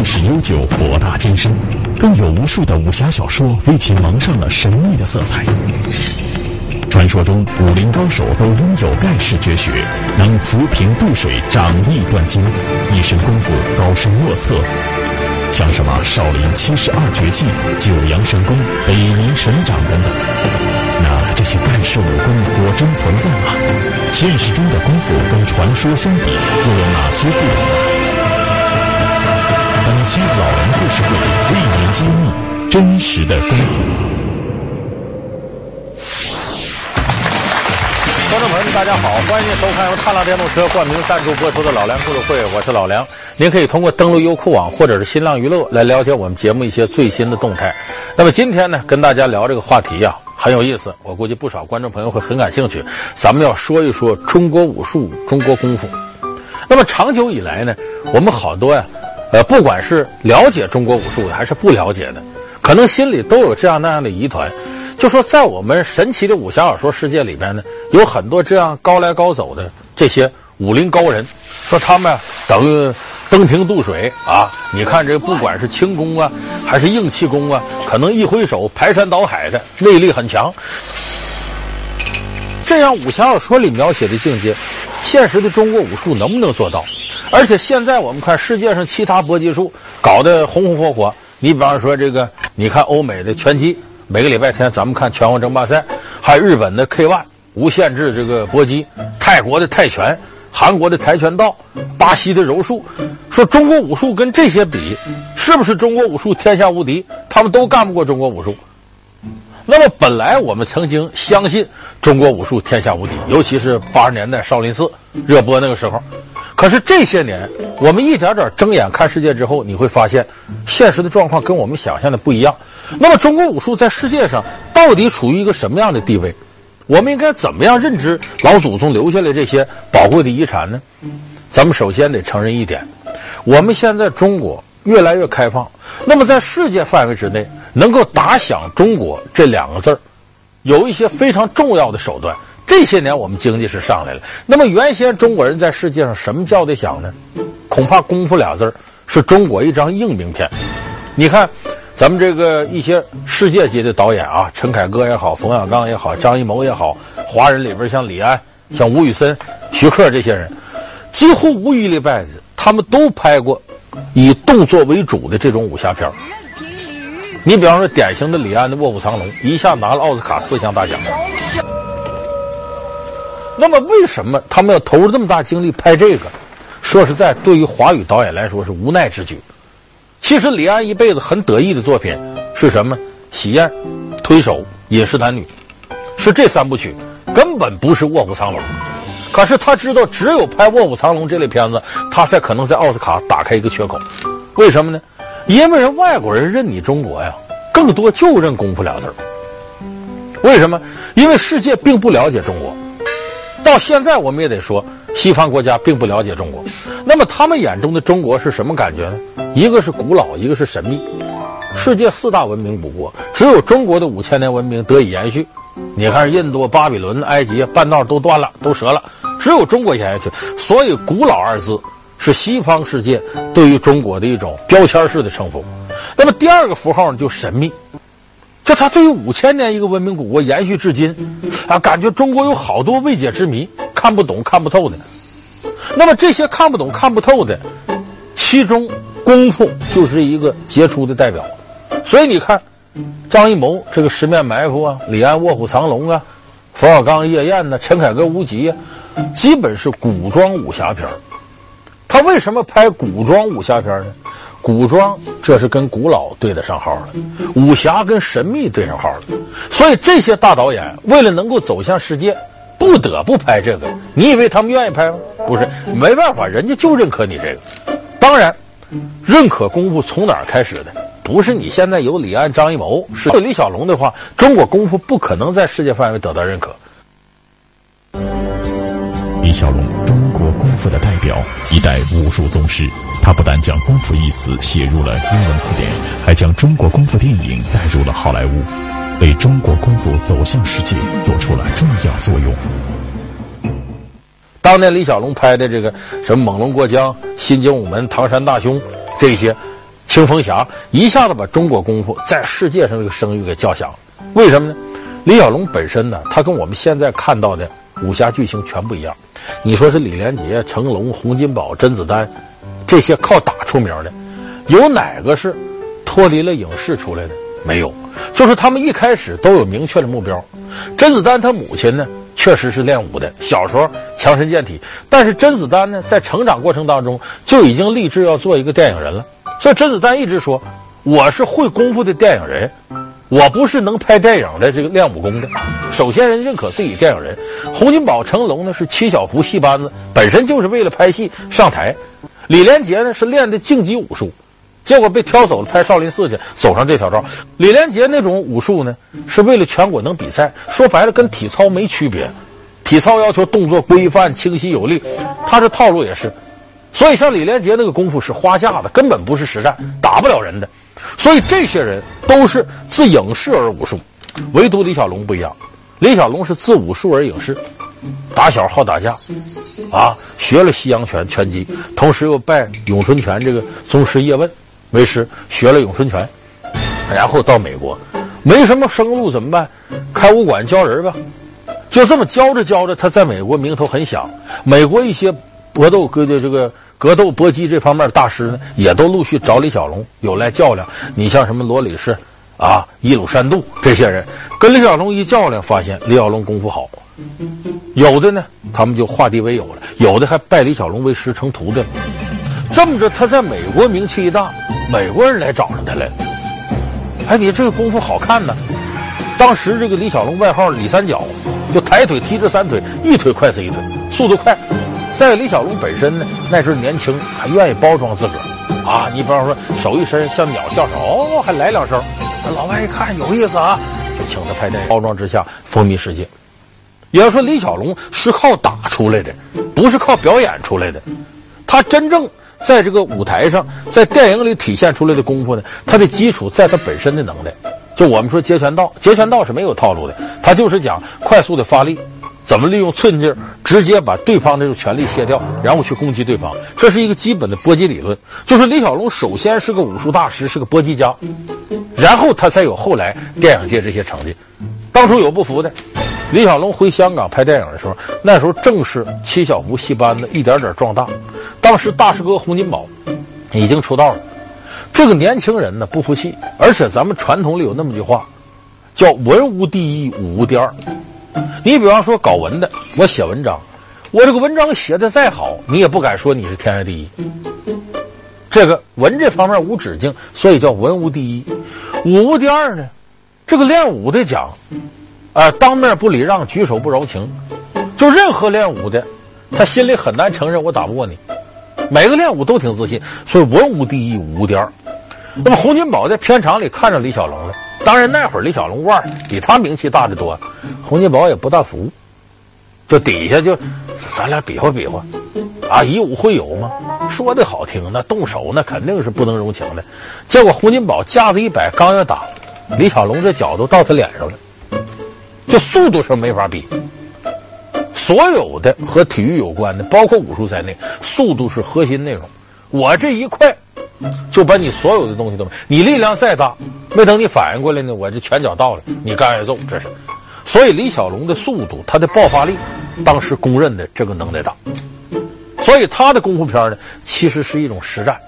历史悠久，博大精深，更有无数的武侠小说为其蒙上了神秘的色彩。传说中，武林高手都拥有盖世绝学，能浮萍渡水、掌力断金，一身功夫高深莫测。像什么少林七十二绝技、九阳神功、北冥神掌等等。那这些盖世武功果真存在吗？现实中的功夫跟传说相比，又有哪些不同呢？本期老梁故事会为您揭秘真实的功夫。观众朋友们，大家好，欢迎您收看由踏浪电动车冠名赞助播出的《老梁故事会》，我是老梁。您可以通过登录优酷网或者是新浪娱乐来了解我们节目一些最新的动态。那么今天呢，跟大家聊这个话题呀、很有意思，我估计不少观众朋友会很感兴趣。咱们要说一说中国武术、中国功夫。那么长久以来呢，我们好多呀，呃，不管是了解中国武术的还是不了解的，可能心里都有这样那样的疑团。就说在我们神奇的武侠小说世界里边呢，有很多这样高来高走的这些武林高人，说他们等于登平渡水啊！你看这不管是轻功啊，还是硬气功啊，可能一挥手排山倒海的内力很强。这样武侠小说里描写的境界，现实的中国武术能不能做到？而且现在我们看世界上其他搏击术搞得红红火火，你比方说这个，你看欧美的拳击。每个礼拜天，咱们看拳皇争霸赛，还有日本的 K-1 无限制这个搏击，泰国的泰拳，韩国的跆拳道，巴西的柔术。说中国武术跟这些比，是不是中国武术天下无敌？他们都干不过中国武术。那么本来我们曾经相信中国武术天下无敌，尤其是八十年代少林寺热播那个时候。可是这些年，我们一点点睁眼看世界之后，你会发现，现实的状况跟我们想象的不一样。那么，中国武术在世界上到底处于一个什么样的地位？我们应该怎么样认知老祖宗留下来这些宝贵的遗产呢？咱们首先得承认一点，我们现在中国越来越开放，那么在世界范围之内，能够打响“中国”这两个字儿，有一些非常重要的手段。这些年我们经济是上来了，那么原先中国人在世界上什么叫得响呢？恐怕“功夫”俩字儿是中国一张硬名片。你看，咱们这个一些世界级的导演啊，陈凯歌也好，冯小刚也好，张艺谋也好，华人里边像李安、像吴宇森、徐克这些人，几乎无一例外的，他们都拍过以动作为主的这种武侠片。你比方说，典型的李安的《卧虎藏龙》，一下拿了奥斯卡四项大奖。那么，为什么他们要投入这么大精力拍这个？说实在，对于华语导演来说是无奈之举。其实，李安一辈子很得意的作品是什么？《喜宴》、《推手》、《饮食男女》，是这三部曲，根本不是《卧虎藏龙》。可是他知道，只有拍《卧虎藏龙》这类片子，他才可能在奥斯卡打开一个缺口。为什么呢？因为人外国人认你中国呀，更多就认功夫俩字儿。为什么？因为世界并不了解中国。到现在，我们也得说，西方国家并不了解中国。那么，他们眼中的中国是什么感觉呢？一个是古老，一个是神秘。世界四大文明不过，只有中国的五千年文明得以延续。你看，印度、巴比伦、埃及半道都断了，都折了，只有中国延续。所以，“古老”二字是西方世界对于中国的一种标签式的称呼。那么，第二个符号呢，就神秘。就他对于五千年一个文明古国延续至今，啊，感觉中国有好多未解之谜，看不懂、看不透的。那么这些看不懂、看不透的，其中功夫就是一个杰出的代表。所以你看，张艺谋这个《十面埋伏》啊，李安《卧虎藏龙》啊，冯小刚《夜宴》呢，陈凯歌《无极》啊，基本是古装武侠片。他为什么拍古装武侠片呢？古装，这是跟古老对得上号了；武侠跟神秘对上号了。所以这些大导演为了能够走向世界，不得不拍这个。你以为他们愿意拍吗？不是，没办法，人家就认可你这个。当然，认可功夫从哪儿开始的？不是你现在有李安、张艺谋，是有李小龙的话，中国功夫不可能在世界范围得到认可。李小龙，中国功夫的代表，一代武术宗师。他不但将“功夫”一词写入了英文词典，还将中国功夫电影带入了好莱坞，为中国功夫走向世界做出了重要作用。当年李小龙拍的这个什么《猛龙过江》《新精武门》《唐山大兄》这些，青蜂侠一下子把中国功夫在世界上这个声誉给叫响了。为什么呢？李小龙本身呢，他跟我们现在看到的武侠巨星全不一样。你说是李连杰、成龙、洪金宝、甄子丹，这些靠打出名的，有哪个是脱离了影视出来的？没有，就是他们一开始都有明确的目标。甄子丹他母亲呢，确实是练武的，小时候强身健体。但是甄子丹呢，在成长过程当中就已经立志要做一个电影人了。所以甄子丹一直说：“我是会功夫的电影人。”我不是能拍电影的这个练武功的，首先人认可自己电影人。洪金宝、成龙呢是七小福戏班子，本身就是为了拍戏上台。李连杰呢是练的竞技武术，结果被挑走了拍少林寺去，走上这条道。李连杰那种武术呢是为了全国能比赛，说白了跟体操没区别。体操要求动作规范、清晰有力，他这套路也是。所以像李连杰那个功夫是花架子，根本不是实战，打不了人的。所以这些人都是自影视而武术，唯独李小龙不一样。李小龙是自武术而影视，打小好打架，啊，学了西洋拳拳击，同时又拜咏春拳这个宗师叶问为师，学了咏春拳，然后到美国，没什么生路怎么办？开武馆教人吧，就这么教着教着，他在美国名头很响。美国一些搏斗哥的这个。格斗搏击这方面大师呢，也都陆续找李小龙有来较量。你像什么罗里士啊、伊鲁山度这些人，跟李小龙一较量，发现李小龙功夫好。有的呢，他们就化敌为友了；有的还拜李小龙为师成徒弟了。这么着，他在美国名气一大，美国人来找上他来了。哎，你这个功夫好看呢。当时这个李小龙外号李三角，就抬腿踢这三腿，一腿快死一腿，速度快。再李小龙本身呢，那时候年轻，还愿意包装自个儿啊。你比方说，手一伸像鸟叫声，哦，还来两声。老外一看有意思啊，就请他拍电影。包装之下风靡世界。也要说李小龙是靠打出来的，不是靠表演出来的。他真正在这个舞台上，在电影里体现出来的功夫呢，他的基础在他本身的能耐。就我们说截拳道，截拳道是没有套路的，他就是讲快速的发力。怎么利用寸劲儿直接把对方这种权力卸掉，然后去攻击对方？这是一个基本的搏击理论。就是李小龙首先是个武术大师，是个搏击家，然后他才有后来电影界这些成绩。当初有不服的，李小龙回香港拍电影的时候，那时候正是七小福戏班子一点点壮大。当时大师哥洪金宝已经出道了，这个年轻人呢不服气，而且咱们传统里有那么句话，叫“文无第一，武无第二”。你比方说搞文的，我写文章，我这个文章写的再好，你也不敢说你是天下第一。这个文这方面无止境，所以叫文无第一，武无第二呢。这个练武的讲，啊、当面不礼让，举手不饶情，就任何练武的，他心里很难承认我打不过你。每个练武都挺自信，所以文无第一，武无第二。那么洪金宝在片场里看着李小龙了。当然，那会儿李小龙腕儿比他名气大得多，洪金宝也不大服，就底下就咱俩比划比划，啊，以武会友嘛，说的好听，那动手那肯定是不能容情的。结果洪金宝架子一摆，刚要打，李小龙这脚都到他脸上了，就速度上没法比。所有的和体育有关的，包括武术在内，速度是核心内容。我这一快。就把你所有的东西都没，你力量再大，没等你反应过来呢，我这拳脚到了，你该挨揍，这是。所以李小龙的速度，他的爆发力，当时公认的这个能耐大。所以他的功夫片呢，其实是一种实战。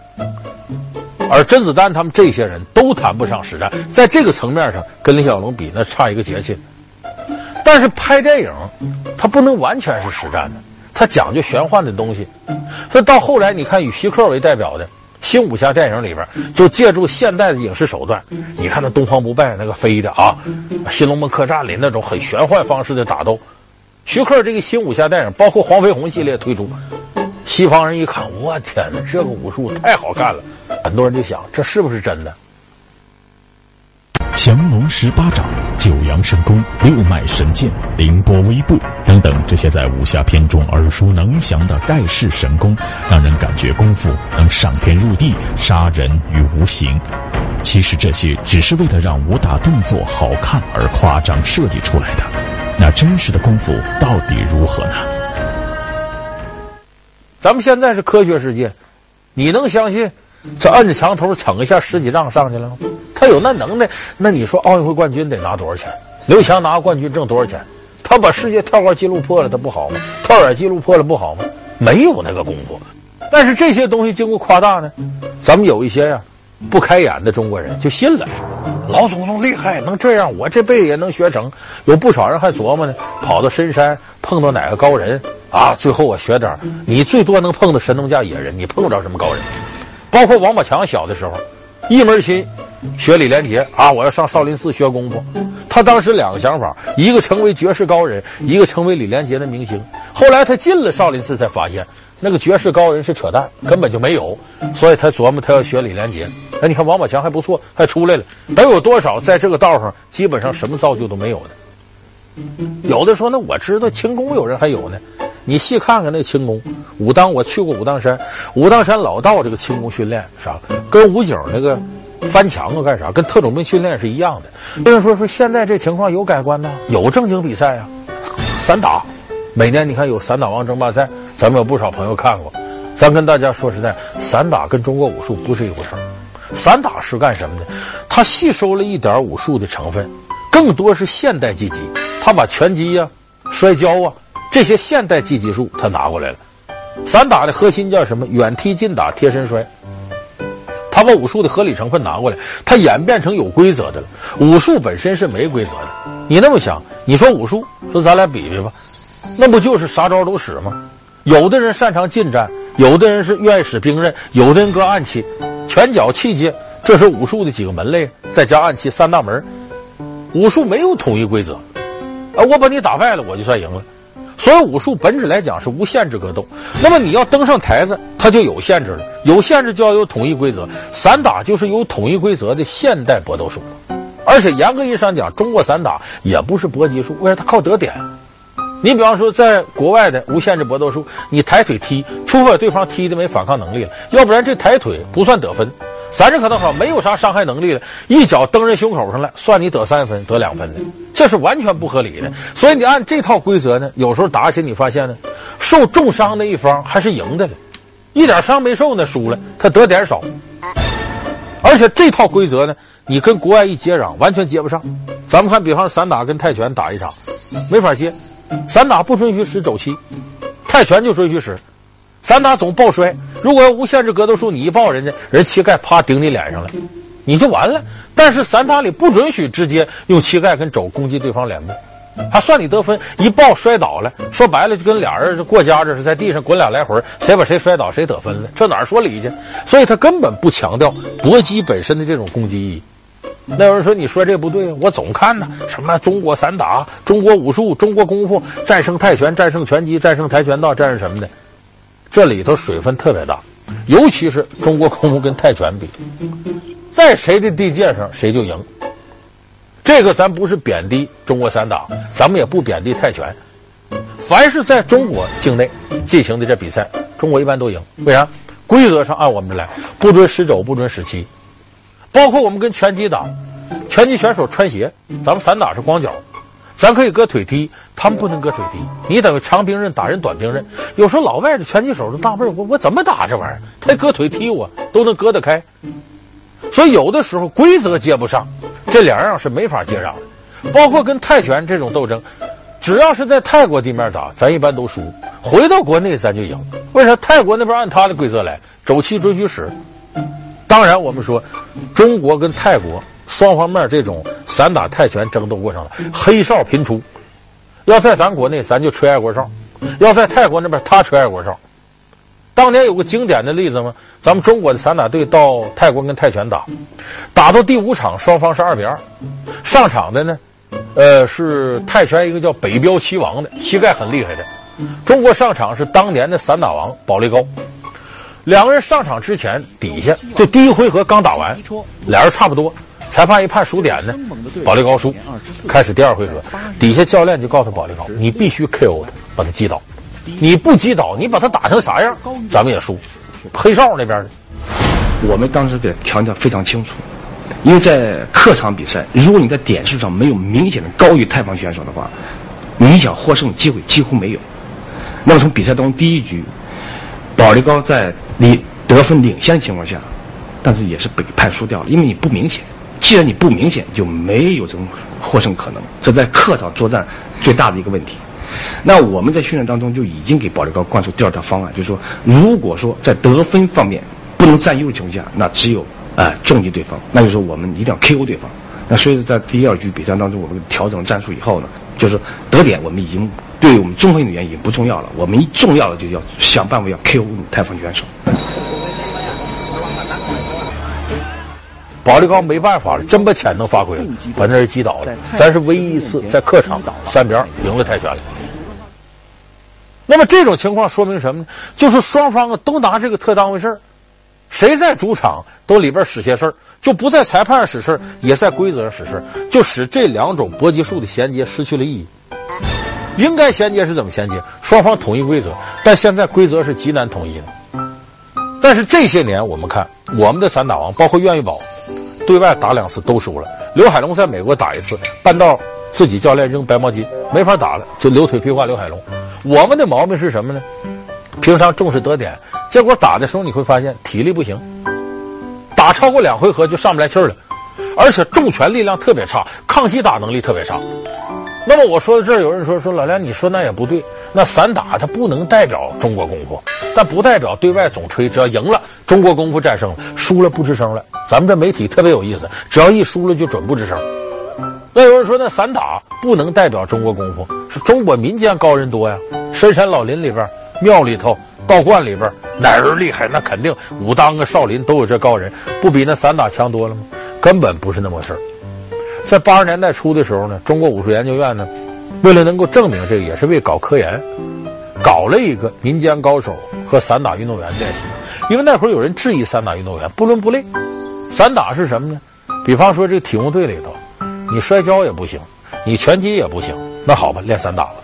而甄子丹他们这些人都谈不上实战，在这个层面上跟李小龙比，那差一个节气。但是拍电影，他不能完全是实战的，他讲究玄幻的东西。所以到后来，你看以徐克为代表的。新武侠电影里边就借助现代的影视手段，你看那东方不败那个飞的啊，《新龙门客栈》里那种很玄幻方式的打斗，徐克这个新武侠电影，包括黄飞鸿系列推出，西方人一看，我天哪，这个武术太好看了，很多人就想，这是不是真的？降龙十八掌、九阳神功、六脉神剑、凌波微步等等，这些在武侠片中耳熟能详的盖世神功，让人感觉功夫能上天入地，杀人于无形。其实这些只是为了让武打动作好看而夸张设计出来的。那真实的功夫到底如何呢？咱们现在是科学世界，你能相信这摁着墙头蹭一下十几丈上去了吗？他有那能耐，那你说奥运会冠军得拿多少钱？刘翔拿冠军挣多少钱？他把世界跳高记录破了，他不好吗？跳远记录破了不好吗？没有那个功夫。但是这些东西经过夸大呢，咱们有一些呀、不开眼的中国人就信了。老祖宗厉害，能这样，我这辈子也能学成。有不少人还琢磨呢，跑到深山碰到哪个高人啊，最后我学点。你最多能碰到神农架野人，你碰不着什么高人？包括王宝强小的时候，一门心学李连杰啊，我要上少林寺学功夫。他当时两个想法，一个成为绝世高人，一个成为李连杰的明星。后来他进了少林寺，才发现。那个绝世高人是扯淡，根本就没有，所以他琢磨他要学李连杰。那，你看王宝强还不错，还出来了。得有多少在这个道上，基本上什么造就都没有的。有的说，那我知道轻功有人还有呢。你细看看那轻功，武当我去过武当山，武当山老道这个轻功训练啥，跟武警那个翻墙啊干啥，跟特种兵训练是一样的。有人说说现在这情况有改观呢？有正经比赛啊，散打。每年你看有散打王争霸赛，咱们有不少朋友看过。咱跟大家说实在，散打跟中国武术不是一回事儿。散打是干什么的？它吸收了一点武术的成分，更多是现代技击。他把拳击呀、摔跤啊这些现代技击术他拿过来了。散打的核心叫什么？远踢、近打、贴身摔。他把武术的合理成分拿过来，他演变成有规则的了。武术本身是没规则的。你那么想，你说武术，说咱俩比比吧。那不就是啥招都使吗？有的人擅长近战，有的人是愿意使兵刃，有的人搁暗器，拳脚器械，这是武术的几个门类，再加暗器三大门。武术没有统一规则，啊，我把你打败了，我就算赢了。所以武术本质来讲是无限制格斗。那么你要登上台子，它就有限制了，有限制就要有统一规则。散打就是有统一规则的现代搏斗术，而且严格意义上讲，中国散打也不是搏击术，为啥？它靠得点。你比方说，在国外的无限制搏斗术，你抬腿踢，除非把对方踢的没反抗能力了，要不然这抬腿不算得分。咱这可倒好，没有啥伤害能力了，一脚蹬人胸口上来，算你得三分，得两分的，这是完全不合理的。所以你按这套规则呢，有时候打起你发现呢，受重伤的一方还是赢的了，一点伤没受呢输了，他得点少。而且这套规则呢，你跟国外一接壤，完全接不上。咱们看，比方说散打跟泰拳打一场，没法接。散打不准许使肘膝，泰拳就准许使。散打总抱摔，如果要无限制格斗术，你一抱人家，人膝盖啪顶你脸上了，你就完了。但是散打里不准许直接用膝盖跟肘攻击对方脸部，还算你得分。一抱摔倒了，说白了就跟俩人过家这是在地上滚俩来回，谁把谁摔倒谁得分了，这哪说理去？所以他根本不强调搏击本身的这种攻击意义。那有人说：“你说这不对，我总看呢，什么中国散打、中国武术、中国功夫战胜泰拳、战胜拳击、战胜跆拳道、战胜什么的，这里头水分特别大，尤其是中国功夫跟泰拳比，在谁的地界上谁就赢。这个咱不是贬低中国散打，咱们也不贬低泰拳，凡是在中国境内进行的这比赛，中国一般都赢。为啥？规则上按我们这来，不准使肘，不准使膝。”包括我们跟拳击打，拳击选手穿鞋，咱们散打是光脚，咱可以搁腿踢，他们不能搁腿踢。你等于长兵刃打人短兵刃，有时候老外的拳击手都纳闷，我我怎么打这玩意儿？他搁腿踢我都能搁得开，所以有的时候规则接不上，这两样是没法接壤的。包括跟泰拳这种斗争，只要是在泰国地面打，咱一般都输；回到国内咱就赢。为啥？泰国那边按他的规则来，肘膝准许使。当然，我们说，中国跟泰国双方面这种散打泰拳争斗过程，黑哨频出。要在咱国内，咱就吹爱国哨；要在泰国那边，他吹爱国哨。当年有个经典的例子吗？咱们中国的散打队到泰国跟泰拳打，打到第五场，双方是二比二。上场的呢，呃，是泰拳一个叫北标七王的，膝盖很厉害的。中国上场是当年的散打王保利高。两个人上场之前，底下就第一回合刚打完，俩人差不多，裁判一判数点呢，保利高输，开始第二回合，底下教练就告诉保利高，你必须 KO 他，把他击倒，你不击倒，你把他打成啥样，咱们也输。黑哨那边的，我们当时给强调非常清楚，因为在客场比赛，如果你在点数上没有明显的高于泰方选手的话，你想获胜机会几乎没有。那么从比赛当中第一局。保利高在你得分领先的情况下，但是也是被判输掉了，因为你不明显。既然你不明显，就没有这种获胜可能。这在客场作战最大的一个问题。那我们在训练当中就已经给保利高灌输第二套方案，就是说，如果说在得分方面不能占优的情况下，那只有啊、呃、重击对方，那就是我们一定要 KO 对方。那所以在第二局比赛当中，我们调整战术以后呢，就是得点我们已经对于我们中锋运动员已经不重要了，我们一重要的就要想办法要 KO 太方选手。保利高没办法了，真把潜能发挥了，把那人击倒了。咱是唯一一次在客场三比二赢了泰拳了。那么这种情况说明什么呢？就是双方啊都拿这个特当回事儿，谁在主场都里边使些事儿，就不在裁判上使事儿，也在规则上使事儿，就使这两种搏击术的衔接失去了意义。应该衔接是怎么衔接？双方统一规则，但现在规则是极难统一的。但是这些年，我们看我们的散打王，包括苑玉宝，对外打两次都输了。刘海龙在美国打一次，半道自己教练扔白毛巾，没法打了，就留腿劈挂刘海龙。我们的毛病是什么呢？平常重视得点，结果打的时候你会发现体力不行，打超过两回合就上不来气儿了，而且重拳力量特别差，抗击打能力特别差。那么我说到这儿，有人说说老梁，你说那也不对。那散打它不能代表中国功夫，但不代表对外总吹，只要赢了中国功夫战胜了，输了不吱声了。咱们这媒体特别有意思，只要一输了就准不吱声。那有人说那散打不能代表中国功夫，是中国民间高人多呀，深山老林里边、庙里头、道观里边哪人厉害？那肯定武当啊、少林都有这高人，不比那散打强多了吗？根本不是那么回事儿。在八十年代初的时候呢，中国武术研究院呢，为了能够证明这个，也是为搞科研，搞了一个民间高手和散打运动员练习。因为那会儿有人质疑散打运动员不伦不类，散打是什么呢？比方说这个体工队里头，你摔跤也不行，你拳击也不行，那好吧，练散打吧，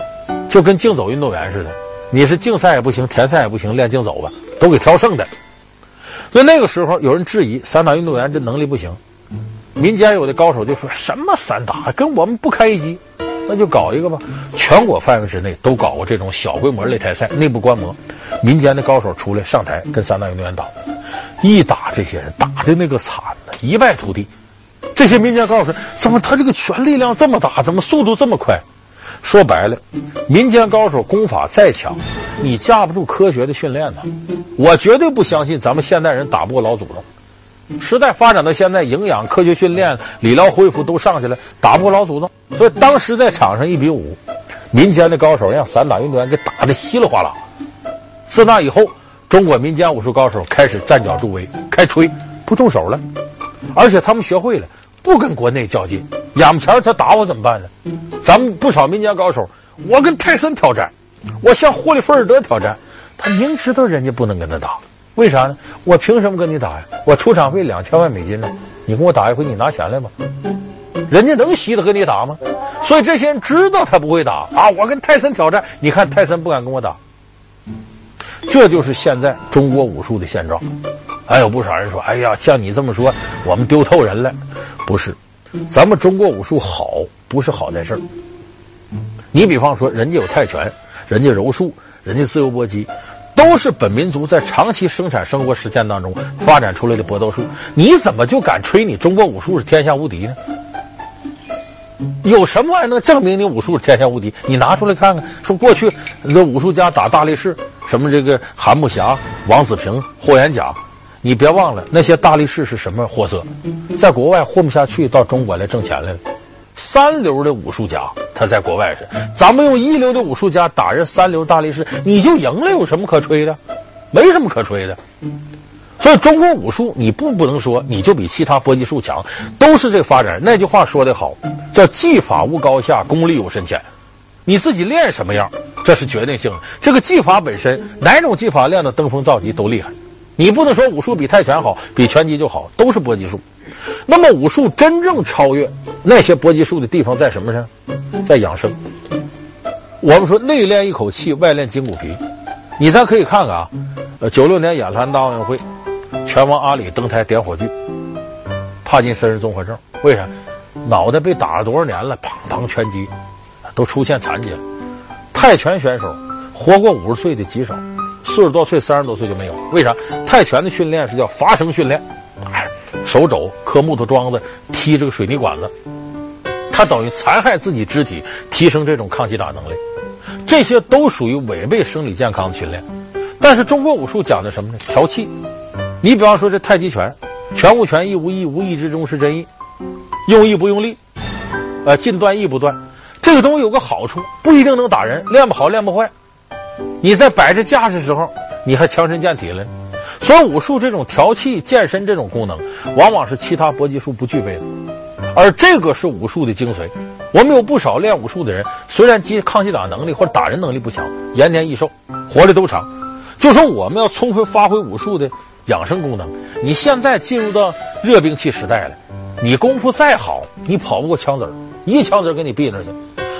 就跟竞走运动员似的，你是竞赛也不行，田赛也不行，练竞走吧，都给挑剩的。所以那个时候有人质疑散打运动员这能力不行。民间有的高手就说什么散打跟我们不开一级，那就搞一个吧。全国范围之内都搞过这种小规模擂台赛，内部观摩。民间的高手出来上台跟散打运动员打，一打这些人打的那个惨的一败涂地。这些民间高手说怎么他这个拳力量这么大，怎么速度这么快？说白了，民间高手功法再强，你架不住科学的训练呢。我绝对不相信咱们现代人打不过老祖宗。时代发展到现在，营养、科学训练、理疗恢复都上去了，打不过老祖宗。所以当时在场上一比五，民间的高手让散打运动员给打得稀里哗啦。自那以后，中国民间武术高手开始站脚助威，开吹不动手了，而且他们学会了不跟国内较劲，眼巴前他打我怎么办呢？咱们不少民间高手，我跟泰森挑战，我向霍利菲尔德挑战，他明知道人家不能跟他打。为啥呢？我凭什么跟你打呀？我出场费两千万美金呢，你跟我打一回，你拿钱来吗？人家能稀得跟你打吗？所以这些人知道他不会打啊！我跟泰森挑战，你看泰森不敢跟我打，这就是现在中国武术的现状。还有不少人说：“哎呀，像你这么说，我们丢透人了。”不是，咱们中国武术好，不是好在这儿。你比方说，人家有泰拳，人家柔术，人家自由搏击。都是本民族在长期生产生活实践当中发展出来的搏斗术，你怎么就敢吹你中国武术是天下无敌呢？有什么玩意能证明你武术是天下无敌？你拿出来看看。说过去那武术家打大力士，什么这个韩木侠、王子平、霍元甲，你别忘了那些大力士是什么货色，在国外混不下去，到中国来挣钱来了。三流的武术家，他在国外是，咱们用一流的武术家打人三流大力士，你就赢了，有什么可吹的？没什么可吹的。所以中国武术，你不不能说你就比其他搏击术强，都是这发展。那句话说得好，叫技法无高下，功力有深浅。你自己练什么样，这是决定性的。这个技法本身，哪种技法练得登峰造极都厉害。你不能说武术比泰拳好，比拳击就好，都是搏击术。那么武术真正超越那些搏击术的地方在什么上？在养生。我们说内练一口气，外练筋骨皮。你咱可以看看啊，九六年亚特兰大奥运会，拳王阿里登台点火炬，帕金森综合症，为啥？脑袋被打了多少年了？砰砰拳击，都出现残疾了。泰拳选手活过五十岁的极少，四十多岁、三十多岁就没有。为啥？泰拳的训练是叫发声训练。手肘磕木头桩子、踢这个水泥管子，他等于残害自己肢体，提升这种抗击打能力。这些都属于违背生理健康的训练。但是中国武术讲的什么呢？调气。你比方说这太极拳，拳无拳，意无意，无意之中是真意，用意不用力，呃，尽断意不断。这个东西有个好处，不一定能打人，练不好练不坏。你在摆着架势时候，你还强身健体了。所以武术这种调气健身这种功能，往往是其他搏击术不具备的，而这个是武术的精髓。我们有不少练武术的人，虽然击抗击打能力或者打人能力不强，延年益寿，活得都长。就说我们要充分发挥武术的养生功能。你现在进入到热兵器时代了，你功夫再好，你跑不过枪子儿，一枪子儿给你毙那去。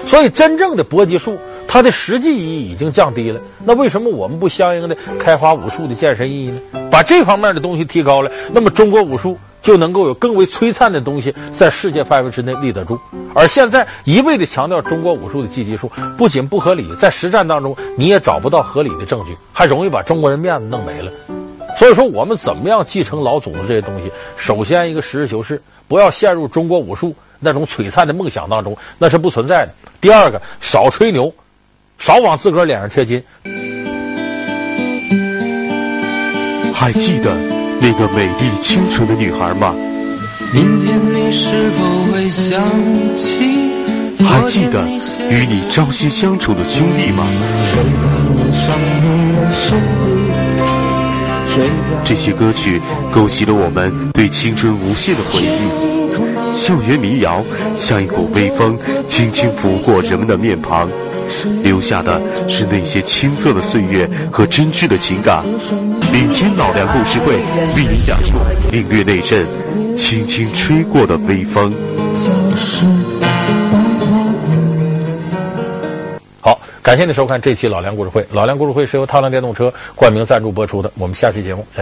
所以，真正的搏击术，它的实际意义已经降低了。那为什么我们不相应的开发武术的健身意义呢？把这方面的东西提高了，那么中国武术就能够有更为璀璨的东西在世界范围之内立得住。而现在一味的强调中国武术的积极术，不仅不合理，在实战当中你也找不到合理的证据，还容易把中国人面子弄没了。所以说，我们怎么样继承老祖宗这些东西？首先，一个实事求是，不要陷入中国武术那种璀璨的梦想当中，那是不存在的。第二个，少吹牛，少往自个儿脸上贴金。还记得那个美丽清纯的女孩吗？明天你是否会想起？还记得与你朝夕相处的兄弟吗？这些歌曲勾起了我们对青春无限的回忆。校园民谣像一股微风，轻轻拂过人们的面庞，留下的是那些青涩的岁月和真挚的情感。明天老梁故事会为您讲述领略那阵轻轻吹过的微风。好，感谢您收看这期老梁故事会。老梁故事会是由踏浪电动车冠名赞助播出的。我们下期节目再。